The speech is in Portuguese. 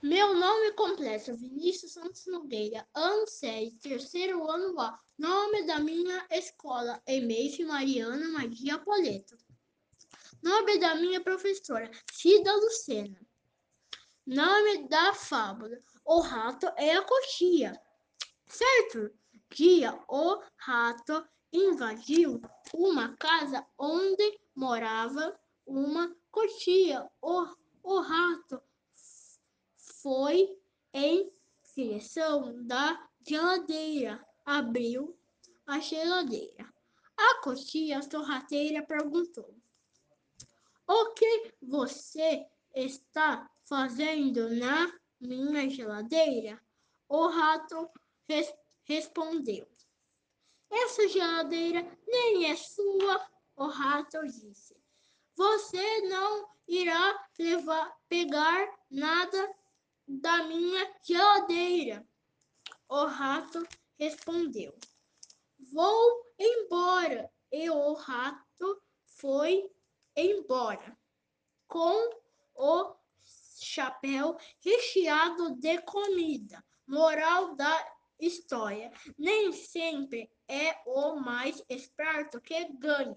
Meu nome completo, Vinícius Santos Nogueira, ano 6, terceiro ano A. Nome da minha escola, Emeice Mariana Magia Poleto. Nome da minha professora, Cida Lucena. Nome da fábula, o rato é a coxia. Certo dia, o rato invadiu uma casa onde morava uma coxia. O, o rato foi em direção da geladeira, abriu a geladeira. A coxinha sorrateira perguntou: O que você está fazendo na minha geladeira? O rato res respondeu: Essa geladeira nem é sua. O rato disse: Você não irá levar, pegar nada minha geladeira. O rato respondeu: Vou embora. E o rato foi embora com o chapéu recheado de comida. Moral da história: nem sempre é o mais esperto que ganha.